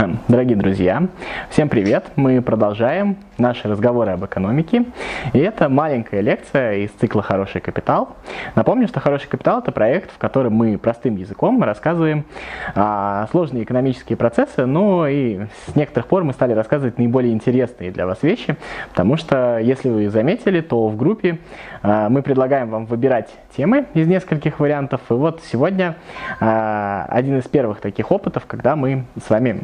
Дорогие друзья, всем привет! Мы продолжаем наши разговоры об экономике. И это маленькая лекция из цикла «Хороший капитал». Напомню, что «Хороший капитал» — это проект, в котором мы простым языком рассказываем а, сложные экономические процессы, но и с некоторых пор мы стали рассказывать наиболее интересные для вас вещи, потому что, если вы заметили, то в группе а, мы предлагаем вам выбирать темы из нескольких вариантов. И вот сегодня а, один из первых таких опытов, когда мы с вами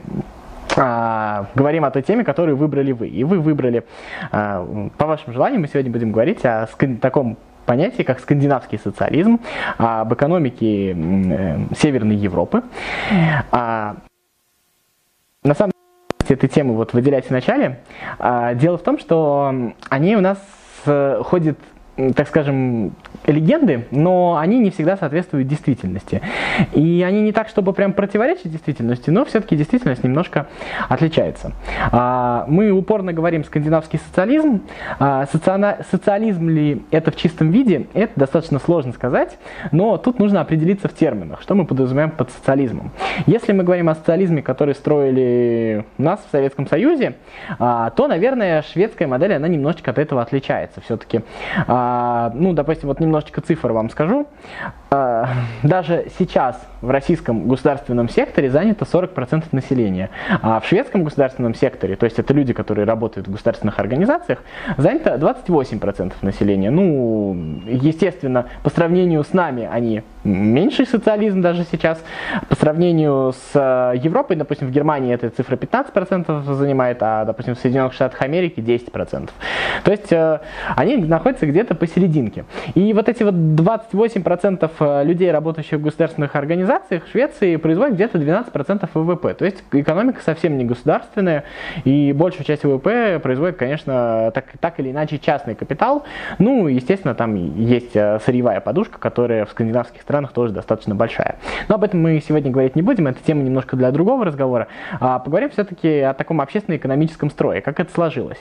а, говорим о той теме, которую выбрали вы. И вы выбрали, а, по вашему желанию, мы сегодня будем говорить о таком понятии, как скандинавский социализм, об экономике э, Северной Европы. А, на самом деле, этой темы вот выделять в начале. А, дело в том, что они у нас э, ходят так скажем, легенды, но они не всегда соответствуют действительности. И они не так, чтобы прям противоречат действительности, но все-таки действительность немножко отличается. А, мы упорно говорим скандинавский социализм. А, социализм ли это в чистом виде, это достаточно сложно сказать, но тут нужно определиться в терминах, что мы подразумеваем под социализмом. Если мы говорим о социализме, который строили нас в Советском Союзе, а, то, наверное, шведская модель, она немножечко от этого отличается. Все-таки ну, допустим, вот немножечко цифр вам скажу. А, даже сейчас в российском государственном секторе занято 40% населения, а в шведском государственном секторе, то есть это люди, которые работают в государственных организациях, занято 28% населения. Ну, естественно, по сравнению с нами они меньший социализм даже сейчас. По сравнению с э, Европой, допустим, в Германии эта цифра 15% занимает, а, допустим, в Соединенных Штатах Америки 10%. То есть э, они находятся где-то посерединке. И вот эти вот 28% э, людей, работающих в государственных организациях в Швеции, производят где-то 12% ВВП. То есть экономика совсем не государственная, и большую часть ВВП производит, конечно, так, так или иначе частный капитал. Ну, естественно, там есть э, сырьевая подушка, которая в скандинавских странах тоже достаточно большая. Но об этом мы сегодня говорить не будем, это тема немножко для другого разговора. А поговорим все-таки о таком общественно-экономическом строе, как это сложилось.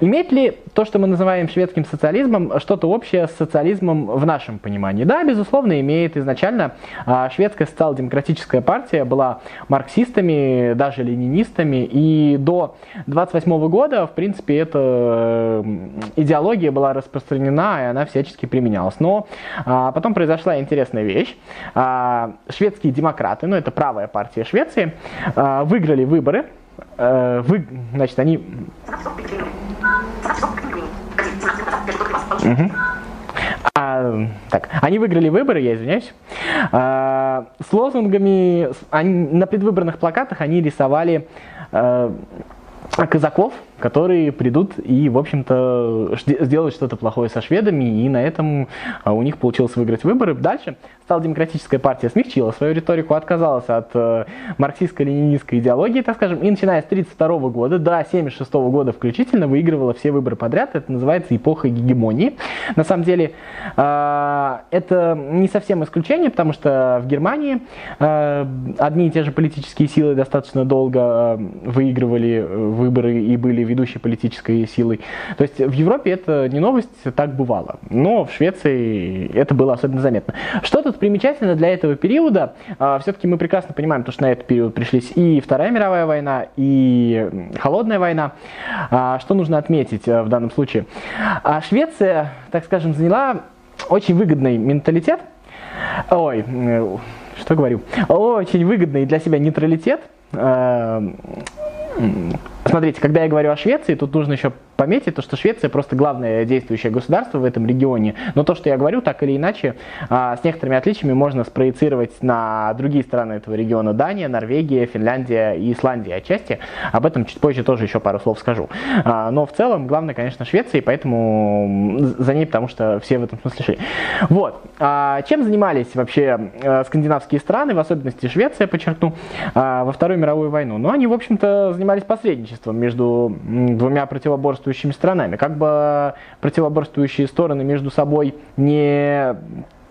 Имеет ли то, что мы называем шведским социализмом, что-то общее с социализмом в нашем понимании. Да, безусловно, имеет изначально а, шведская социал-демократическая партия была марксистами, даже ленинистами, и до 28 года, в принципе, эта идеология была распространена, и она всячески применялась. Но а, потом произошла интересная вещь. А, шведские демократы, ну это правая партия Швеции, выиграли выборы, э, вы, значит, они... Угу. А, так, они выиграли выборы, я извиняюсь. А, с лозунгами, они, на предвыборных плакатах они рисовали а, казаков, которые придут и, в общем-то, сделают что-то плохое со шведами, и на этом а, у них получилось выиграть выборы. Дальше стала демократическая партия смягчила свою риторику, отказалась от э, марксистско-ленинистской идеологии, так скажем, и начиная с 1932 года до 1976 года включительно выигрывала все выборы подряд. Это называется эпоха гегемонии. На самом деле, э, это не совсем исключение, потому что в Германии э, одни и те же политические силы достаточно долго выигрывали э, выборы и были ведущей политической силой. То есть в Европе это не новость, так бывало. Но в Швеции это было особенно заметно. Что тут примечательно для этого периода? А, Все-таки мы прекрасно понимаем, то, что на этот период пришлись и Вторая мировая война, и Холодная война. А, что нужно отметить э, в данном случае? А Швеция, так скажем, заняла очень выгодный менталитет. Ой, э, что говорю? Очень выгодный для себя нейтралитет э, Смотрите, когда я говорю о Швеции, тут нужно еще пометить, то, что Швеция просто главное действующее государство в этом регионе. Но то, что я говорю, так или иначе, а, с некоторыми отличиями можно спроецировать на другие страны этого региона. Дания, Норвегия, Финляндия и Исландия отчасти. Об этом чуть позже тоже еще пару слов скажу. А, но в целом, главное, конечно, Швеция, и поэтому за ней, потому что все в этом смысле шли. Вот. А, чем занимались вообще скандинавские страны, в особенности Швеция, подчеркну, во Вторую мировую войну? Ну, они, в общем-то, занимались посредничеством между двумя противоборствующими противоборствующими сторонами. Как бы противоборствующие стороны между собой не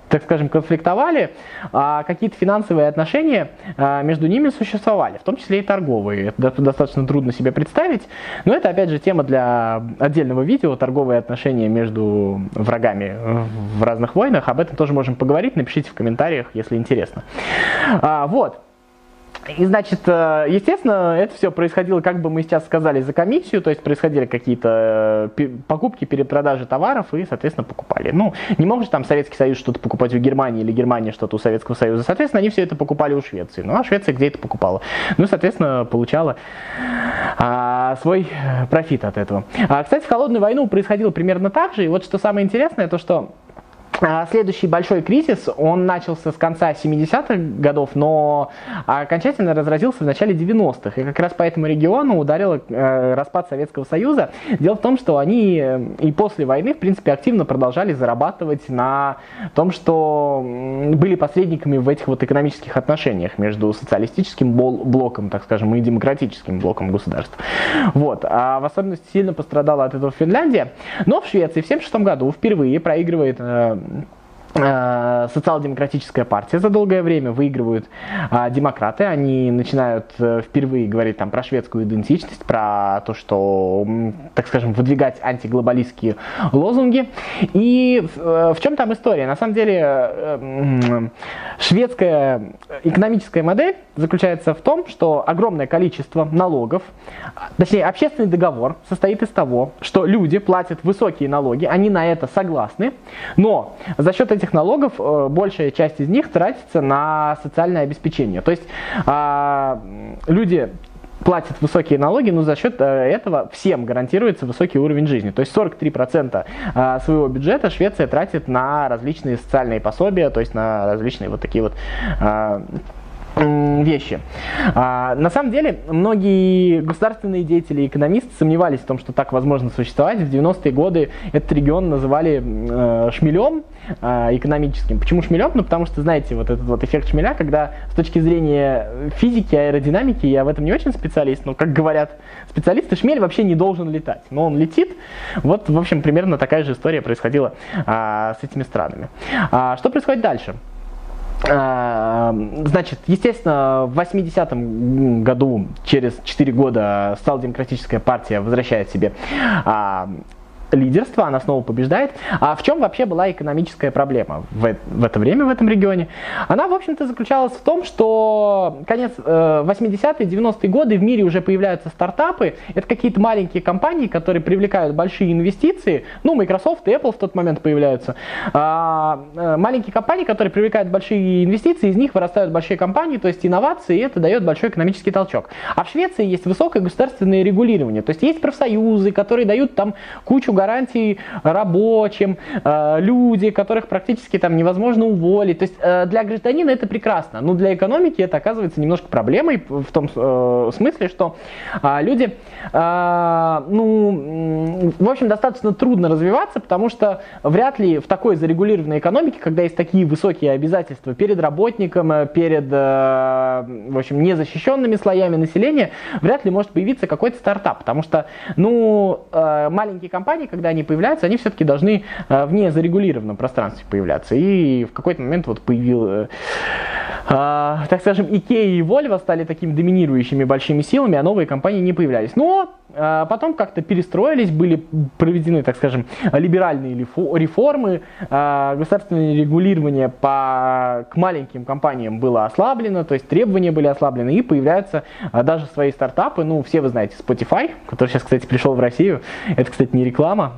так скажем, конфликтовали, а какие-то финансовые отношения а, между ними существовали, в том числе и торговые. Это достаточно трудно себе представить, но это, опять же, тема для отдельного видео, торговые отношения между врагами в разных войнах. Об этом тоже можем поговорить, напишите в комментариях, если интересно. А, вот. И, значит, э, естественно, это все происходило, как бы мы сейчас сказали, за комиссию, то есть происходили какие-то э, покупки, перепродажи товаров и, соответственно, покупали. Ну, не может там Советский Союз что-то покупать у Германии или Германия что-то у Советского Союза. Соответственно, они все это покупали у Швеции. Ну, а Швеция где это покупала? Ну, соответственно, получала а, свой профит от этого. А, кстати, в холодную войну происходило примерно так же. И вот что самое интересное, то что следующий большой кризис, он начался с конца 70-х годов, но окончательно разразился в начале 90-х. И как раз по этому региону ударил э, распад Советского Союза. Дело в том, что они э, и после войны, в принципе, активно продолжали зарабатывать на том, что были посредниками в этих вот экономических отношениях между социалистическим блоком, так скажем, и демократическим блоком государств. Вот. А в особенности сильно пострадала от этого Финляндия. Но в Швеции в 1976 году впервые проигрывает э, Э, социал-демократическая партия за долгое время выигрывают а, демократы, они начинают а, впервые говорить там про шведскую идентичность, про то, что, так скажем, выдвигать антиглобалистские лозунги. И в, в чем там история? На самом деле э, шведская экономическая модель заключается в том, что огромное количество налогов, точнее общественный договор состоит из того, что люди платят высокие налоги, они на это согласны, но за счет этих налогов э, большая часть из них тратится на социальное обеспечение. То есть а, люди платят высокие налоги, но за счет э, этого всем гарантируется высокий уровень жизни. То есть 43% а, своего бюджета Швеция тратит на различные социальные пособия, то есть на различные вот такие вот а, вещи. На самом деле, многие государственные деятели и экономисты сомневались в том, что так возможно существовать. В 90-е годы этот регион называли э, шмелем э, экономическим. Почему шмелем? Ну, потому что, знаете, вот этот вот эффект шмеля, когда с точки зрения физики, аэродинамики, я в этом не очень специалист, но, как говорят специалисты, шмель вообще не должен летать. Но он летит. Вот, в общем, примерно такая же история происходила а, с этими странами. А, что происходит дальше? А, значит, естественно, в 80-м году, через 4 года, социал-демократическая партия возвращает себе а, лидерство, она снова побеждает. А в чем вообще была экономическая проблема в, в это время в этом регионе? Она, в общем-то, заключалась в том, что конец э, 80-е, 90-е годы в мире уже появляются стартапы. Это какие-то маленькие компании, которые привлекают большие инвестиции. Ну, Microsoft и Apple в тот момент появляются. А, э, маленькие компании, которые привлекают большие инвестиции, из них вырастают большие компании, то есть инновации, и это дает большой экономический толчок. А в Швеции есть высокое государственное регулирование. То есть есть профсоюзы, которые дают там кучу гарантий рабочим, э, люди, которых практически там невозможно уволить. То есть э, для гражданина это прекрасно, но для экономики это оказывается немножко проблемой в том э, смысле, что люди, ну, в общем, достаточно трудно развиваться, потому что вряд ли в такой зарегулированной экономике, когда есть такие высокие обязательства перед работником, перед, в общем, незащищенными слоями населения, вряд ли может появиться какой-то стартап, потому что, ну, маленькие компании, когда они появляются, они все-таки должны э, в незарегулированном пространстве появляться. И в какой-то момент вот появилось, э, так скажем, Икея и Volvo стали такими доминирующими большими силами, а новые компании не появлялись. Э, потом как-то перестроились, были проведены, так скажем, либеральные реформы, государственное регулирование по, к маленьким компаниям было ослаблено, то есть требования были ослаблены, и появляются даже свои стартапы, ну, все вы знаете, Spotify, который сейчас, кстати, пришел в Россию, это, кстати, не реклама,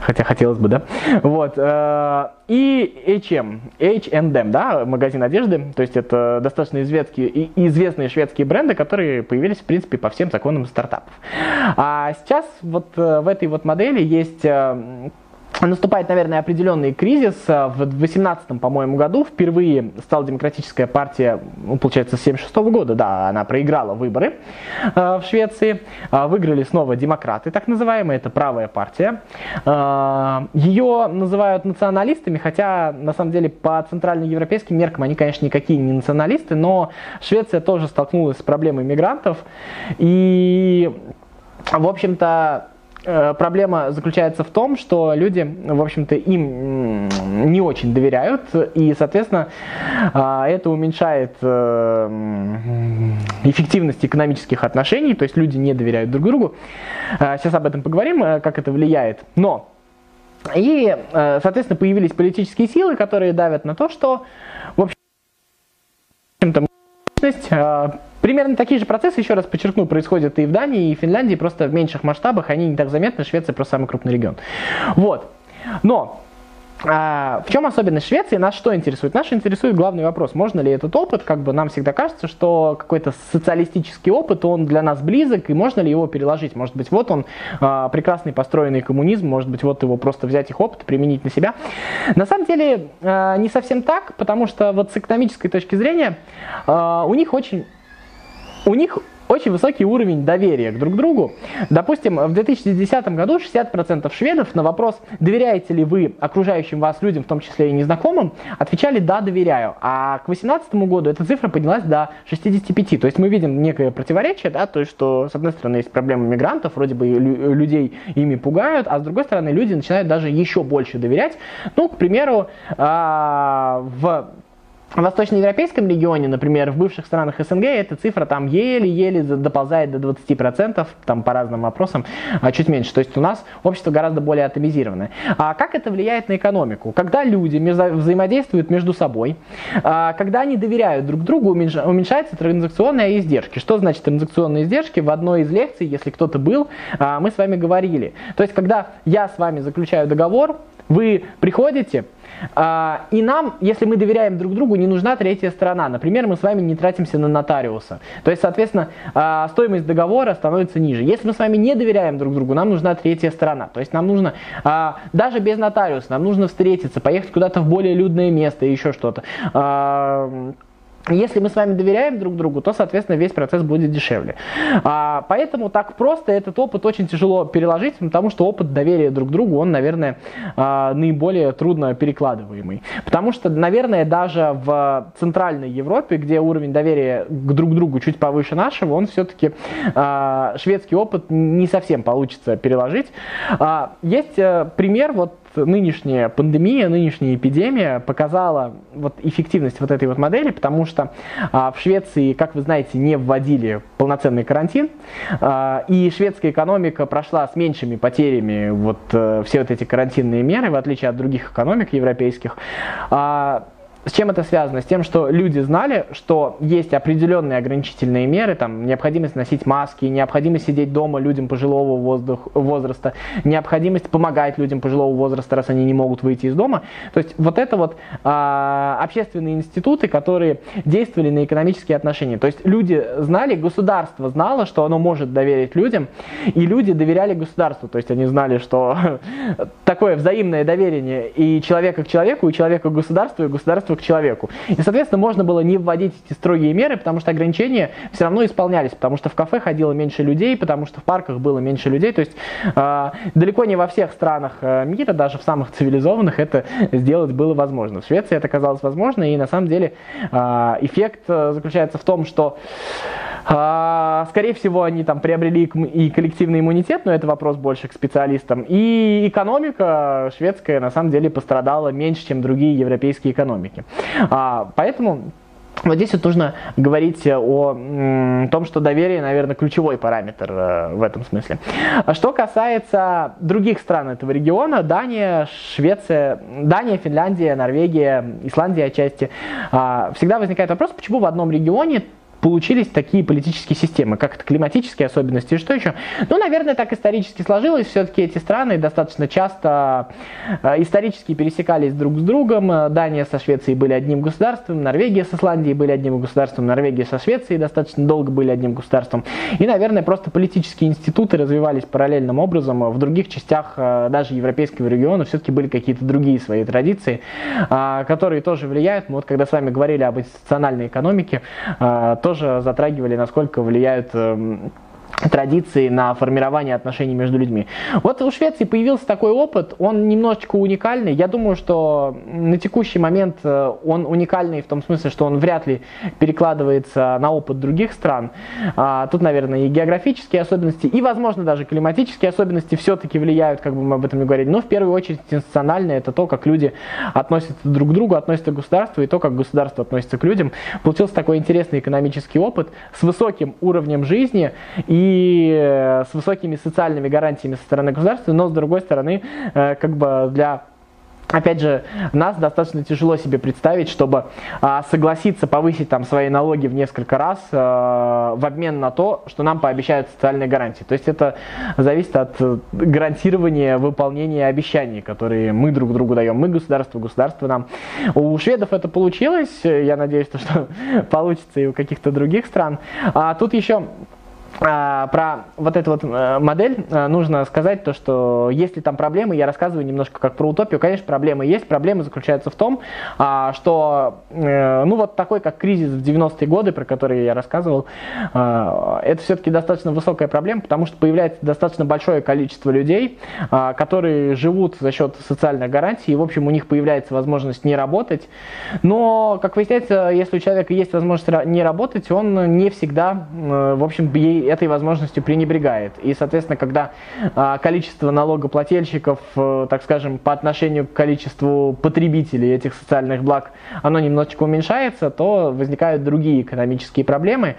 хотя хотелось бы, да. Вот. Э, и H&M, H&M, да, магазин одежды, то есть это достаточно известные, известные шведские бренды, которые появились, в принципе, по всем законам стартапов. А сейчас вот э, в этой вот модели есть э, наступает, наверное, определенный кризис. В 18 по-моему, году впервые стала демократическая партия, ну, получается, с 76 года, да, она проиграла выборы э, в Швеции. Э, выиграли снова демократы, так называемые, это правая партия. Э, ее называют националистами, хотя, на самом деле, по центральноевропейским меркам они, конечно, никакие не националисты, но Швеция тоже столкнулась с проблемой мигрантов. И, в общем-то, Э, проблема заключается в том, что люди, в общем-то, им не очень доверяют, и, соответственно, а, это уменьшает э, эффективность экономических отношений, то есть люди не доверяют друг другу. А, сейчас об этом поговорим, э, как это влияет. Но и, соответственно, появились политические силы, которые давят на то, что, в общем-то, Примерно такие же процессы, еще раз подчеркну, происходят и в Дании, и в Финляндии, просто в меньших масштабах, они не так заметны, Швеция просто самый крупный регион. Вот. Но а, в чем особенность Швеции? Нас что интересует? Нас интересует главный вопрос. Можно ли этот опыт, как бы нам всегда кажется, что какой-то социалистический опыт, он для нас близок, и можно ли его переложить? Может быть, вот он а, прекрасный построенный коммунизм, может быть, вот его просто взять их опыт, применить на себя. На самом деле, а, не совсем так, потому что вот с экономической точки зрения а, у них очень... У них очень высокий уровень доверия к друг другу. Допустим, в 2010 году 60% шведов на вопрос, доверяете ли вы окружающим вас людям, в том числе и незнакомым, отвечали «да, доверяю». А к 2018 году эта цифра поднялась до 65. То есть мы видим некое противоречие, да, то есть что с одной стороны есть проблема мигрантов, вроде бы людей ими пугают, а с другой стороны люди начинают даже еще больше доверять. Ну, к примеру, а, в в восточноевропейском регионе, например, в бывших странах СНГ, эта цифра там еле-еле доползает до 20%, там по разным вопросам, а чуть меньше. То есть у нас общество гораздо более атомизированное. А как это влияет на экономику? Когда люди взаимодействуют между собой, а, когда они доверяют друг другу, уменьшаются транзакционные издержки. Что значит транзакционные издержки? В одной из лекций, если кто-то был, а, мы с вами говорили. То есть, когда я с вами заключаю договор, вы приходите, а, и нам, если мы доверяем друг другу, не нужна третья сторона. Например, мы с вами не тратимся на нотариуса. То есть, соответственно, а, стоимость договора становится ниже. Если мы с вами не доверяем друг другу, нам нужна третья сторона. То есть нам нужно, а, даже без нотариуса, нам нужно встретиться, поехать куда-то в более людное место и еще что-то если мы с вами доверяем друг другу, то, соответственно, весь процесс будет дешевле. А, поэтому так просто этот опыт очень тяжело переложить, потому что опыт доверия друг другу, он, наверное, а, наиболее трудно перекладываемый. Потому что, наверное, даже в Центральной Европе, где уровень доверия к друг другу чуть повыше нашего, он все-таки а, шведский опыт не совсем получится переложить. А, есть а, пример, вот нынешняя пандемия, нынешняя эпидемия показала вот эффективность вот этой вот модели, потому что а, в Швеции, как вы знаете, не вводили полноценный карантин, а, и шведская экономика прошла с меньшими потерями вот а, все вот эти карантинные меры, в отличие от других экономик европейских. А, с чем это связано? С тем, что люди знали, что есть определенные ограничительные меры, там, необходимость носить маски, необходимость сидеть дома людям пожилого воздух, возраста, необходимость помогать людям пожилого возраста, раз они не могут выйти из дома. То есть вот это вот а, общественные институты, которые действовали на экономические отношения. То есть люди знали, государство знало, что оно может доверить людям, и люди доверяли государству. То есть они знали, что такое взаимное доверие и человека к человеку, и человека к государству, и государство к человеку. И, соответственно, можно было не вводить эти строгие меры, потому что ограничения все равно исполнялись, потому что в кафе ходило меньше людей, потому что в парках было меньше людей. То есть э, далеко не во всех странах э, мира, даже в самых цивилизованных, это сделать было возможно. В Швеции это оказалось возможно, и на самом деле э, эффект заключается в том, что а, скорее всего, они там приобрели и коллективный иммунитет, но это вопрос больше к специалистам. И экономика шведская на самом деле пострадала меньше, чем другие европейские экономики. А, поэтому вот здесь вот нужно говорить о том, что доверие, наверное, ключевой параметр э, в этом смысле. А что касается других стран этого региона, Дания, Швеция, Дания, Финляндия, Норвегия, Исландия отчасти, а, всегда возникает вопрос, почему в одном регионе получились такие политические системы, как это климатические особенности и что еще. Ну, наверное, так исторически сложилось. Все-таки эти страны достаточно часто э, исторически пересекались друг с другом. Дания со Швецией были одним государством, Норвегия с Исландией были одним государством, Норвегия со Швецией достаточно долго были одним государством. И, наверное, просто политические институты развивались параллельным образом. В других частях э, даже европейского региона все-таки были какие-то другие свои традиции, э, которые тоже влияют. Мы вот когда с вами говорили об институциональной экономике, тоже затрагивали, насколько влияют эм, традиции на формирование отношений между людьми. Вот у Швеции появился такой опыт, он немножечко уникальный. Я думаю, что на текущий момент э, он уникальный в том смысле, что он вряд ли перекладывается на опыт других стран. А, тут, наверное, и географические особенности, и, возможно, даже климатические особенности все-таки влияют, как бы мы об этом не говорили. Но в первую очередь институциональное это то, как люди относятся друг к другу, относятся к государству, и то, как государство относится к людям. Получился такой интересный экономический опыт с высоким уровнем жизни и и э, с высокими социальными гарантиями со стороны государства, но с другой стороны, э, как бы для Опять же, нас достаточно тяжело себе представить, чтобы а, согласиться повысить там свои налоги в несколько раз а, в обмен на то, что нам пообещают социальные гарантии. То есть это зависит от гарантирования выполнения обещаний, которые мы друг другу даем. Мы государство, государство нам. У шведов это получилось, я надеюсь, что получится и у каких-то других стран. А тут еще а, про вот эту вот э, модель э, нужно сказать то, что если там проблемы, я рассказываю немножко как про утопию, конечно, проблемы есть. Проблемы заключаются в том, а, что, э, ну вот такой, как кризис в 90-е годы, про который я рассказывал, это все-таки достаточно высокая проблема, потому что появляется достаточно большое количество людей, которые живут за счет социальных гарантий, и, в общем, у них появляется возможность не работать. Но, как выясняется, если у человека есть возможность не работать, он не всегда, в общем, ей этой возможностью пренебрегает. И, соответственно, когда а, количество налогоплательщиков, э, так скажем, по отношению к количеству потребителей этих социальных благ, оно немножечко уменьшается, то возникают другие экономические проблемы.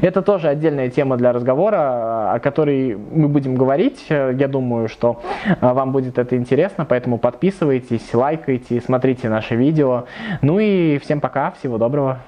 Это тоже отдельная тема для разговора, о которой мы будем говорить. Я думаю, что а, вам будет это интересно, поэтому подписывайтесь, лайкайте, смотрите наши видео. Ну и всем пока, всего доброго.